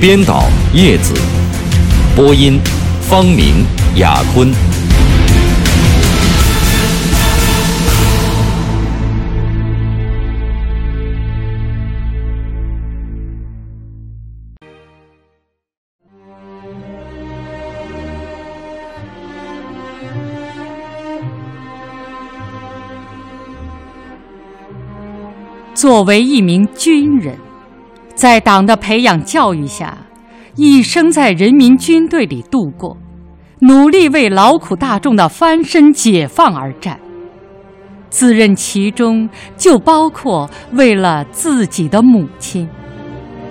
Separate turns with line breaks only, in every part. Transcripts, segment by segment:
编导叶子，播音方明、雅坤。
作为一名军人。在党的培养教育下，一生在人民军队里度过，努力为劳苦大众的翻身解放而战。自认其中就包括为了自己的母亲，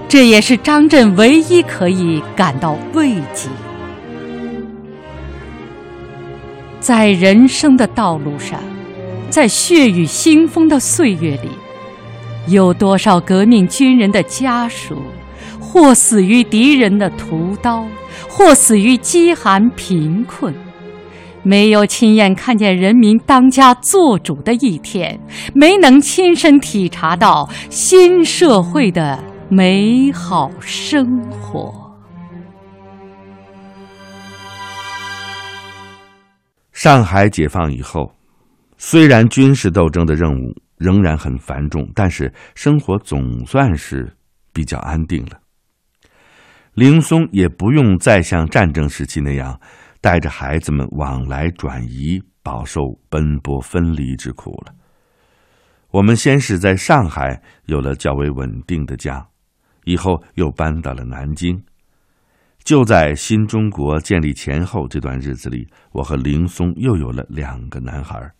这也是张震唯一可以感到慰藉。在人生的道路上，在血雨腥风的岁月里。有多少革命军人的家属，或死于敌人的屠刀，或死于饥寒贫困，没有亲眼看见人民当家作主的一天，没能亲身体察到新社会的美好生活。
上海解放以后，虽然军事斗争的任务。仍然很繁重，但是生活总算是比较安定了。林松也不用再像战争时期那样带着孩子们往来转移，饱受奔波分离之苦了。我们先是在上海有了较为稳定的家，以后又搬到了南京。就在新中国建立前后这段日子里，我和林松又有了两个男孩，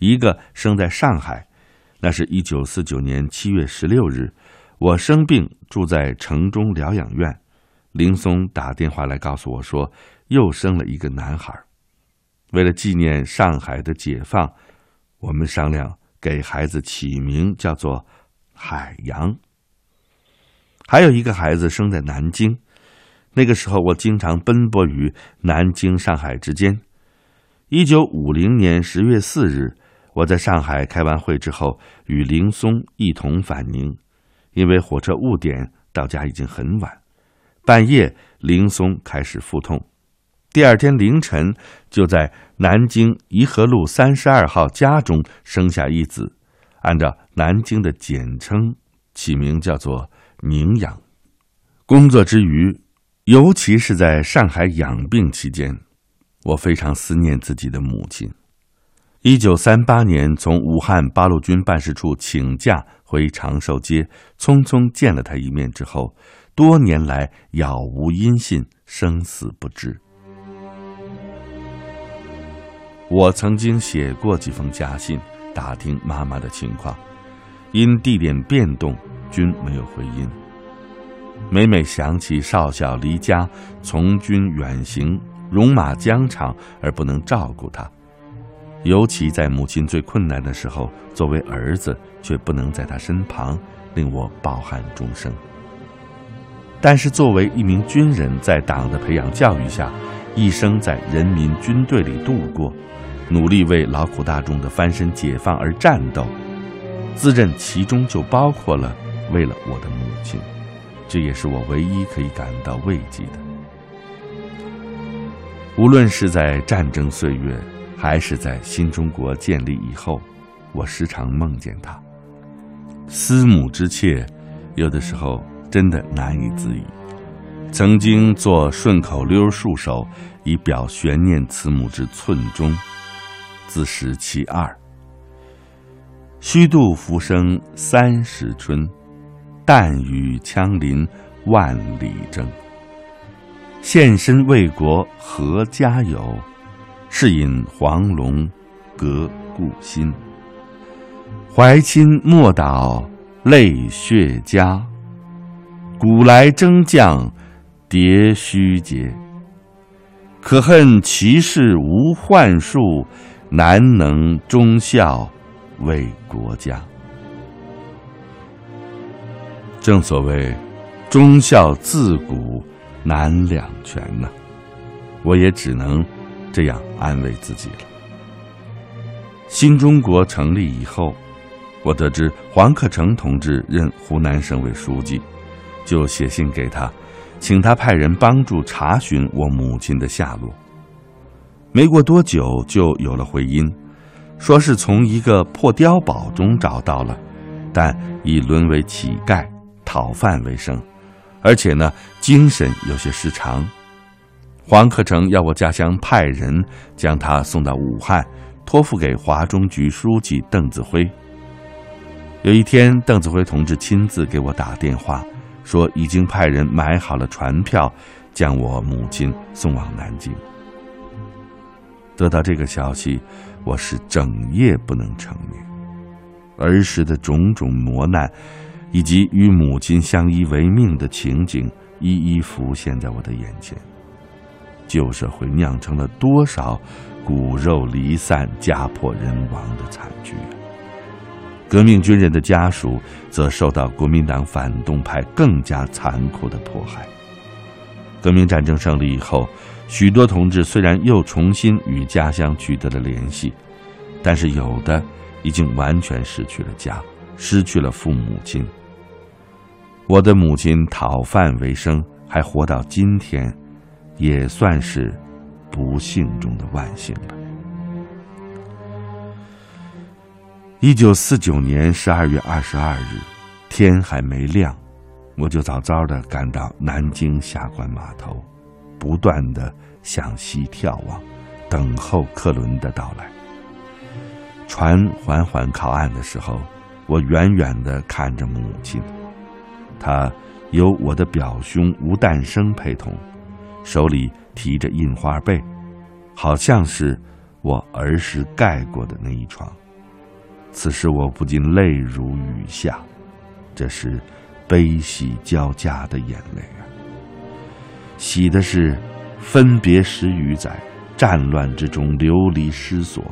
一个生在上海。那是一九四九年七月十六日，我生病住在城中疗养院，林松打电话来告诉我说，又生了一个男孩。为了纪念上海的解放，我们商量给孩子起名叫做海洋。还有一个孩子生在南京，那个时候我经常奔波于南京、上海之间。一九五零年十月四日。我在上海开完会之后，与林松一同返宁，因为火车误点，到家已经很晚。半夜，林松开始腹痛，第二天凌晨就在南京颐和路三十二号家中生下一子，按照南京的简称起名叫做宁养。工作之余，尤其是在上海养病期间，我非常思念自己的母亲。一九三八年，从武汉八路军办事处请假回长寿街，匆匆见了他一面之后，多年来杳无音信，生死不知。我曾经写过几封家信，打听妈妈的情况，因地点变动，均没有回音。每每想起少小离家，从军远行，戎马疆场，而不能照顾他。尤其在母亲最困难的时候，作为儿子却不能在她身旁，令我抱憾终生。但是作为一名军人，在党的培养教育下，一生在人民军队里度过，努力为劳苦大众的翻身解放而战斗，自认其中就包括了为了我的母亲，这也是我唯一可以感到慰藉的。无论是在战争岁月。还是在新中国建立以后，我时常梦见他。思母之切，有的时候真的难以自已。曾经做顺口溜数首，以表悬念慈母之寸衷。自十其二。虚度浮生三十春，但与枪林万里征。献身为国何家有？是引黄龙隔故心，怀亲莫倒泪血家。古来征将迭须节。可恨其事无幻术，难能忠孝为国家。正所谓，忠孝自古难两全呐。我也只能这样安慰自己了。新中国成立以后，我得知黄克诚同志任湖南省委书记，就写信给他，请他派人帮助查询我母亲的下落。没过多久，就有了回音，说是从一个破碉堡中找到了，但已沦为乞丐。讨饭为生，而且呢，精神有些失常。黄克诚要我家乡派人将他送到武汉，托付给华中局书记邓子恢。有一天，邓子恢同志亲自给我打电话，说已经派人买好了船票，将我母亲送往南京。得到这个消息，我是整夜不能成眠，儿时的种种磨难。以及与母亲相依为命的情景一一浮现在我的眼前。旧社会酿成了多少骨肉离散、家破人亡的惨剧啊！革命军人的家属则受到国民党反动派更加残酷的迫害。革命战争胜利以后，许多同志虽然又重新与家乡取得了联系，但是有的已经完全失去了家。失去了父母亲，我的母亲讨饭为生，还活到今天，也算是不幸中的万幸了。一九四九年十二月二十二日，天还没亮，我就早早的赶到南京下关码头，不断的向西眺望，等候客轮的到来。船缓缓靠岸的时候。我远远的看着母亲，她由我的表兄吴诞生陪同，手里提着印花被，好像是我儿时盖过的那一床。此时我不禁泪如雨下，这是悲喜交加的眼泪啊！喜的是分别十余载，战乱之中流离失所，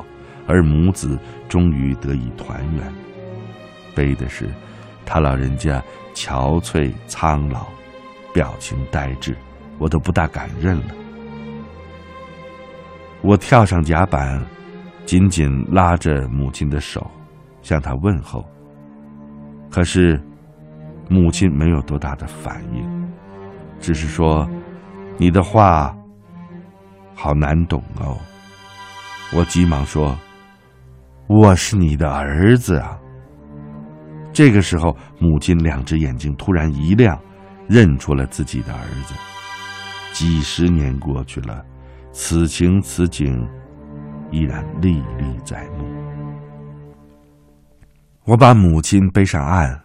而母子终于得以团圆。悲的是，他老人家憔悴苍老，表情呆滞，我都不大敢认了。我跳上甲板，紧紧拉着母亲的手，向她问候。可是，母亲没有多大的反应，只是说：“你的话好难懂哦。”我急忙说：“我是你的儿子啊。”这个时候，母亲两只眼睛突然一亮，认出了自己的儿子。几十年过去了，此情此景依然历历在目。我把母亲背上岸，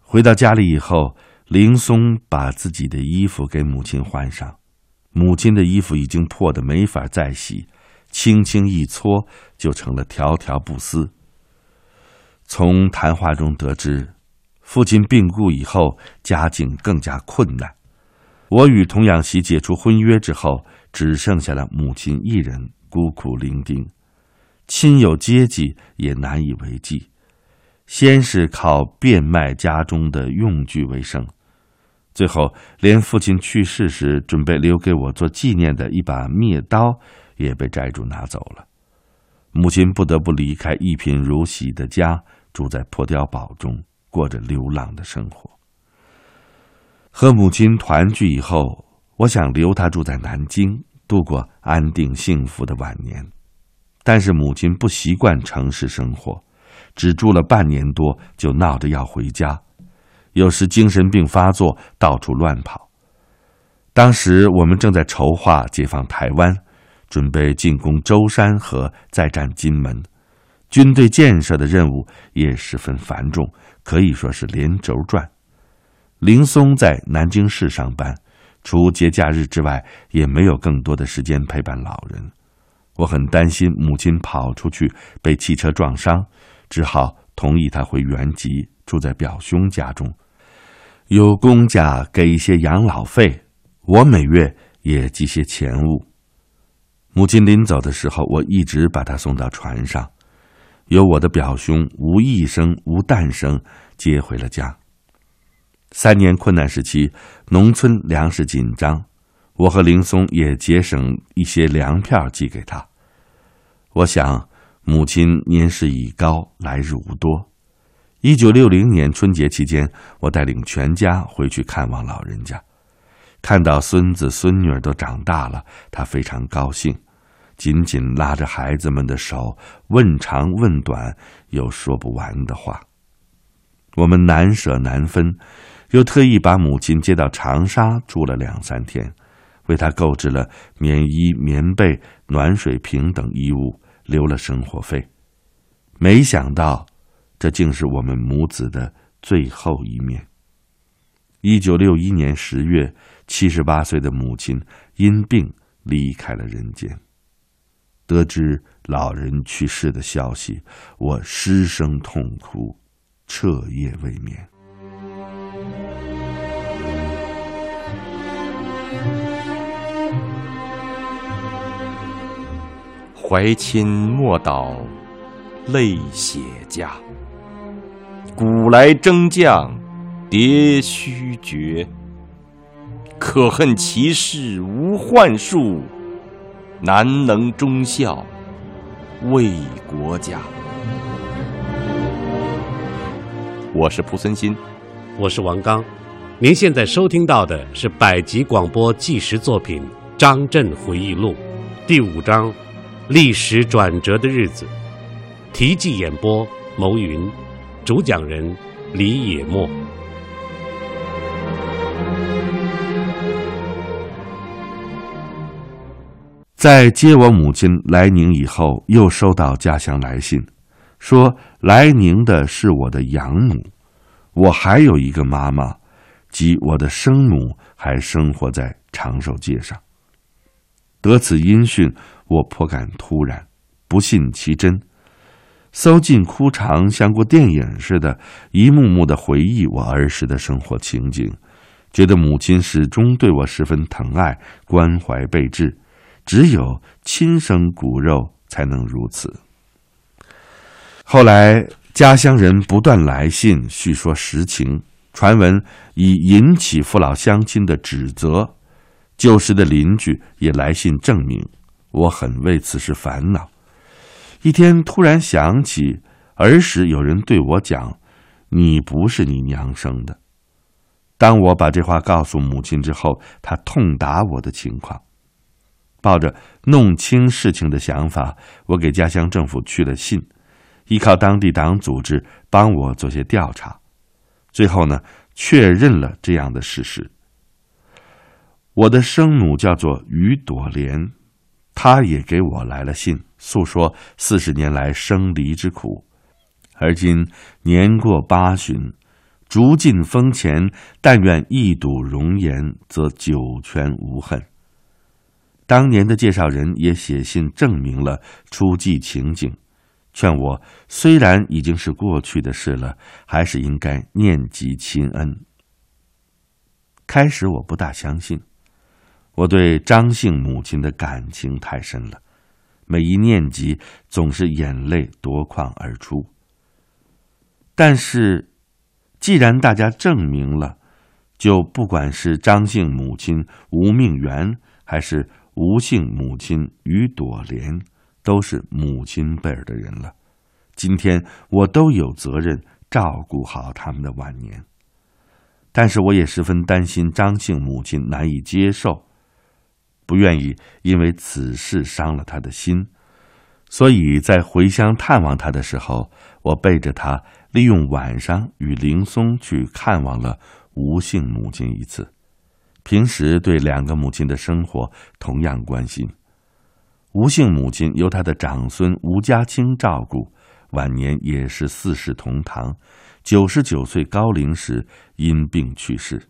回到家里以后，林松把自己的衣服给母亲换上。母亲的衣服已经破得没法再洗，轻轻一搓就成了条条布丝。从谈话中得知，父亲病故以后，家境更加困难。我与童养媳解除婚约之后，只剩下了母亲一人孤苦伶仃，亲友接济也难以为继。先是靠变卖家中的用具为生，最后连父亲去世时准备留给我做纪念的一把灭刀也被债主拿走了。母亲不得不离开一贫如洗的家。住在破碉堡中，过着流浪的生活。和母亲团聚以后，我想留她住在南京，度过安定幸福的晚年。但是母亲不习惯城市生活，只住了半年多，就闹着要回家。有时精神病发作，到处乱跑。当时我们正在筹划解放台湾，准备进攻舟山和再战金门。军队建设的任务也十分繁重，可以说是连轴转。林松在南京市上班，除节假日之外，也没有更多的时间陪伴老人。我很担心母亲跑出去被汽车撞伤，只好同意他回原籍，住在表兄家中，有公家给一些养老费，我每月也寄些钱物。母亲临走的时候，我一直把她送到船上，由我的表兄吴义生、吴诞生接回了家。三年困难时期，农村粮食紧张，我和林松也节省一些粮票寄给他。我想，母亲年事已高，来日无多。一九六零年春节期间，我带领全家回去看望老人家，看到孙子孙女都长大了，他非常高兴。紧紧拉着孩子们的手，问长问短，有说不完的话。我们难舍难分，又特意把母亲接到长沙住了两三天，为她购置了棉衣、棉被、暖水瓶等衣物，留了生活费。没想到，这竟是我们母子的最后一面。一九六一年十月，七十八岁的母亲因病离开了人间。得知老人去世的消息，我失声痛哭，彻夜未眠。
怀亲莫道泪血家，古来征将迭须绝。可恨其事无幻术。难能忠孝为国家。我是蒲森新，
我是王刚。您现在收听到的是百集广播纪实作品《张震回忆录》第五章《历史转折的日子》，题记演播：牟云，主讲人李野墨。
在接我母亲来宁以后，又收到家乡来信，说来宁的是我的养母，我还有一个妈妈，即我的生母，还生活在长寿街上。得此音讯，我颇感突然，不信其真，搜尽枯肠，像过电影似的，一幕幕的回忆我儿时的生活情景，觉得母亲始终对我十分疼爱、关怀备至。只有亲生骨肉才能如此。后来家乡人不断来信叙说实情，传闻已引起父老乡亲的指责，旧时的邻居也来信证明，我很为此事烦恼。一天突然想起儿时有人对我讲：“你不是你娘生的。”当我把这话告诉母亲之后，她痛打我的情况。抱着弄清事情的想法，我给家乡政府去了信，依靠当地党组织帮我做些调查，最后呢，确认了这样的事实。我的生母叫做于朵莲，她也给我来了信，诉说四十年来生离之苦，而今年过八旬，逐尽风前，但愿一睹容颜，则九泉无恨。当年的介绍人也写信证明了出际情景，劝我虽然已经是过去的事了，还是应该念及亲恩。开始我不大相信，我对张姓母亲的感情太深了，每一念及总是眼泪夺眶而出。但是，既然大家证明了，就不管是张姓母亲吴命元，还是。吴姓母亲于朵莲都是母亲辈儿的人了，今天我都有责任照顾好他们的晚年。但是我也十分担心张姓母亲难以接受，不愿意因为此事伤了他的心，所以在回乡探望他的时候，我背着他，利用晚上与林松去看望了吴姓母亲一次。平时对两个母亲的生活同样关心。吴姓母亲由她的长孙吴家清照顾，晚年也是四世同堂，九十九岁高龄时因病去世。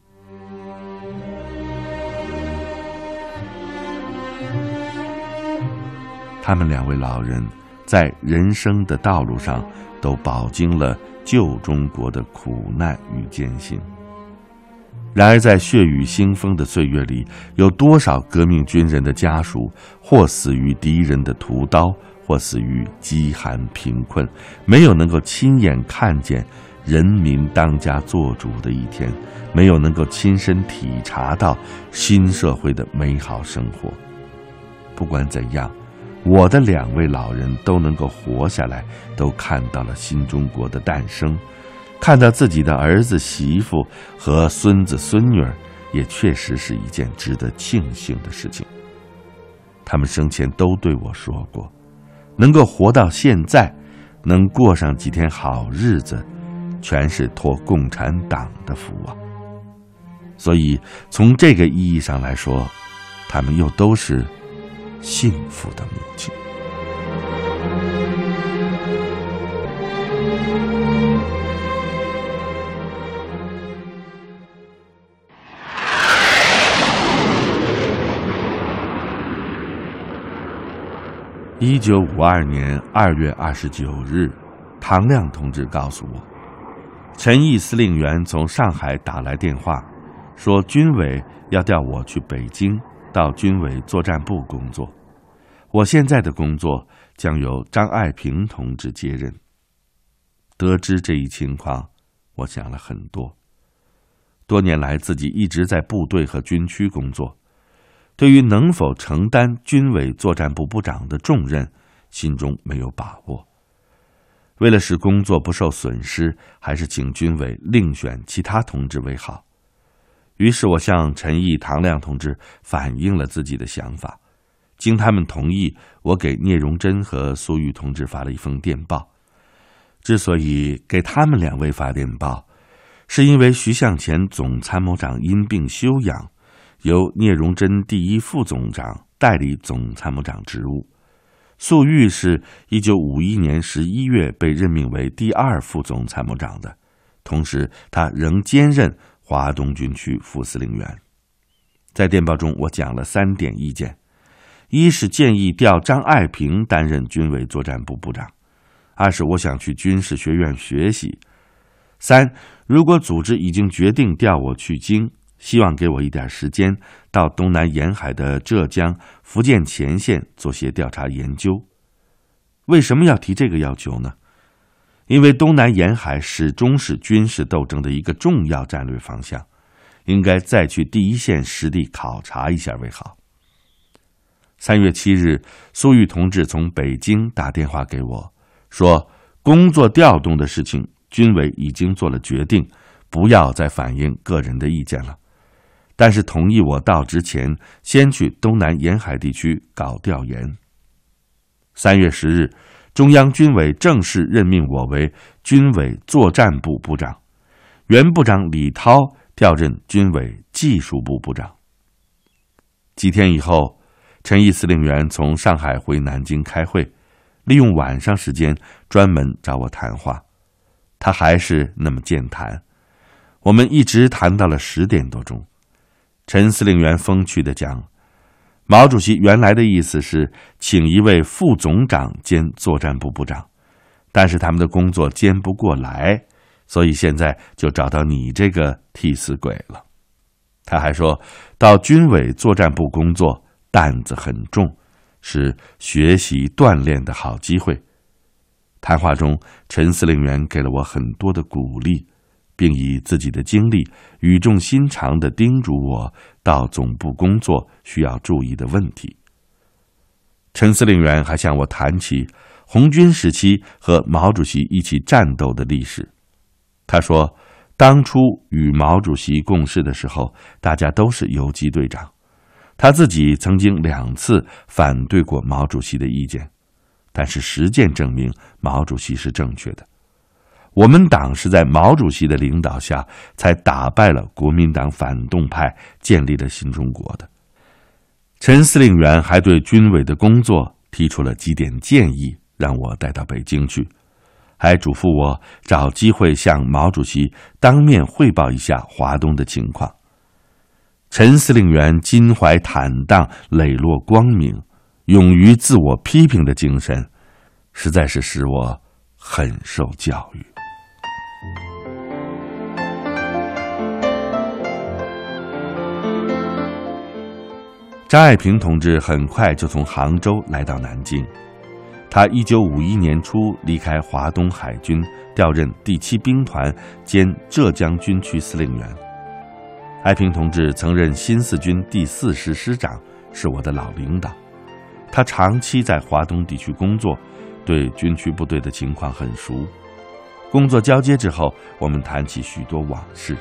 他们两位老人在人生的道路上都饱经了旧中国的苦难与艰辛。然而，在血雨腥风的岁月里，有多少革命军人的家属，或死于敌人的屠刀，或死于饥寒贫困，没有能够亲眼看见人民当家作主的一天，没有能够亲身体察到新社会的美好生活。不管怎样，我的两位老人都能够活下来，都看到了新中国的诞生。看到自己的儿子、媳妇和孙子、孙女儿，也确实是一件值得庆幸的事情。他们生前都对我说过，能够活到现在，能过上几天好日子，全是托共产党的福啊。所以，从这个意义上来说，他们又都是幸福的母亲。一九五二年二月二十九日，唐亮同志告诉我，陈毅司令员从上海打来电话，说军委要调我去北京，到军委作战部工作。我现在的工作将由张爱萍同志接任。得知这一情况，我想了很多。多年来，自己一直在部队和军区工作。对于能否承担军委作战部部长的重任，心中没有把握。为了使工作不受损失，还是请军委另选其他同志为好。于是我向陈毅、唐亮同志反映了自己的想法，经他们同意，我给聂荣臻和苏玉同志发了一封电报。之所以给他们两位发电报，是因为徐向前总参谋长因病休养。由聂荣臻第一副总长代理总参谋长职务，粟裕是一九五一年十一月被任命为第二副总参谋长的，同时他仍兼任华东军区副司令员。在电报中，我讲了三点意见：一是建议调张爱萍担任军委作战部部长；二是我想去军事学院学习；三，如果组织已经决定调我去京。希望给我一点时间，到东南沿海的浙江、福建前线做些调查研究。为什么要提这个要求呢？因为东南沿海始终是军事斗争的一个重要战略方向，应该再去第一线实地考察一下为好。三月七日，苏玉同志从北京打电话给我，说工作调动的事情，军委已经做了决定，不要再反映个人的意见了。但是同意我到之前先去东南沿海地区搞调研。三月十日，中央军委正式任命我为军委作战部部长，原部长李涛调任军委技术部部长。几天以后，陈毅司令员从上海回南京开会，利用晚上时间专门找我谈话，他还是那么健谈，我们一直谈到了十点多钟。陈司令员风趣的讲：“毛主席原来的意思是请一位副总长兼作战部部长，但是他们的工作兼不过来，所以现在就找到你这个替死鬼了。”他还说到军委作战部工作担子很重，是学习锻炼的好机会。谈话中，陈司令员给了我很多的鼓励。并以自己的经历语重心长地叮嘱我到总部工作需要注意的问题。陈司令员还向我谈起红军时期和毛主席一起战斗的历史。他说，当初与毛主席共事的时候，大家都是游击队长。他自己曾经两次反对过毛主席的意见，但是实践证明毛主席是正确的。我们党是在毛主席的领导下才打败了国民党反动派，建立了新中国的。陈司令员还对军委的工作提出了几点建议，让我带到北京去，还嘱咐我找机会向毛主席当面汇报一下华东的情况。陈司令员襟怀坦荡、磊落光明、勇于自我批评的精神，实在是使我很受教育。张爱萍同志很快就从杭州来到南京。他一九五一年初离开华东海军，调任第七兵团兼浙江军区司令员。爱萍同志曾任新四军第四师师长，是我的老领导。他长期在华东地区工作，对军区部队的情况很熟。工作交接之后，我们谈起许多往事。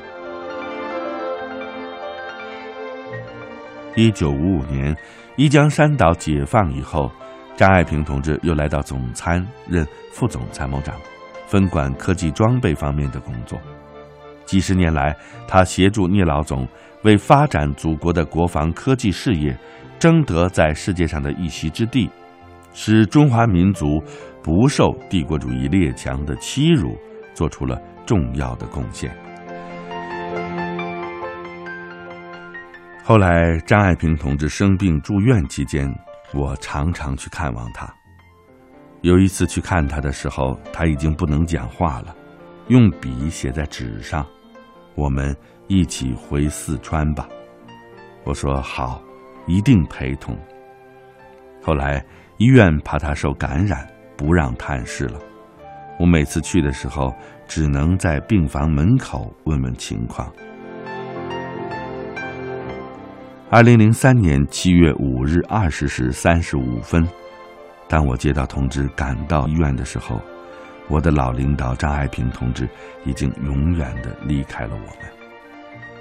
一九五五年，一江山岛解放以后，张爱萍同志又来到总参任副总参谋长，分管科技装备方面的工作。几十年来，他协助聂老总为发展祖国的国防科技事业，争得在世界上的一席之地，使中华民族不受帝国主义列强的欺辱，做出了重要的贡献。后来，张爱萍同志生病住院期间，我常常去看望他。有一次去看他的时候，他已经不能讲话了，用笔写在纸上：“我们一起回四川吧。”我说：“好，一定陪同。”后来医院怕他受感染，不让探视了。我每次去的时候，只能在病房门口问问情况。二零零三年七月五日二十时三十五分，当我接到通知赶到医院的时候，我的老领导张爱萍同志已经永远的离开了我们。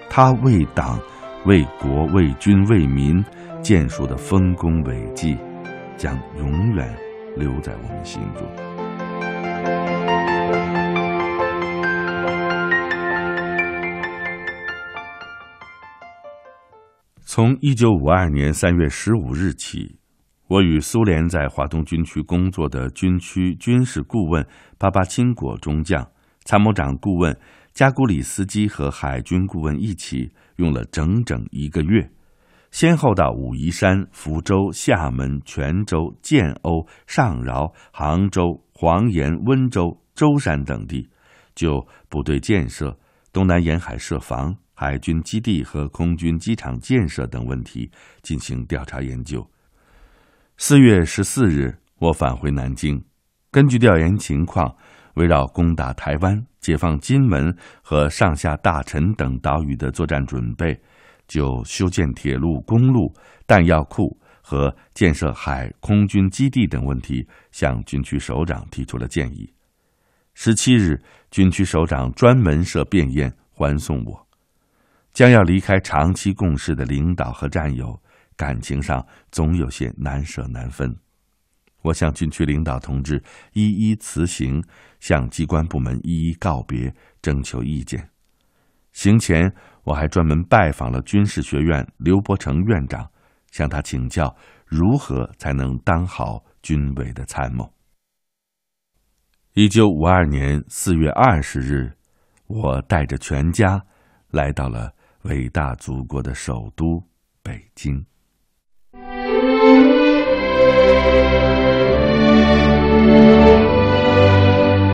他为党、为国、为军、为民建树的丰功伟绩，将永远留在我们心中。从一九五二年三月十五日起，我与苏联在华东军区工作的军区军事顾问巴巴钦果中将、参谋长顾问加古里斯基和海军顾问一起，用了整整一个月，先后到武夷山、福州、厦门、泉州、建瓯、上饶、杭州、黄岩、温州、舟山等地，就部队建设、东南沿海设防。海军基地和空军机场建设等问题进行调查研究。四月十四日，我返回南京，根据调研情况，围绕攻打台湾、解放金门和上下大陈等岛屿的作战准备，就修建铁路、公路、弹药库和建设海空军基地等问题，向军区首长提出了建议。十七日，军区首长专门设便宴欢送我。将要离开长期共事的领导和战友，感情上总有些难舍难分。我向军区领导同志一一辞行，向机关部门一一告别，征求意见。行前，我还专门拜访了军事学院刘伯承院长，向他请教如何才能当好军委的参谋。一九五二年四月二十日，我带着全家来到了。伟大祖国的首都北京。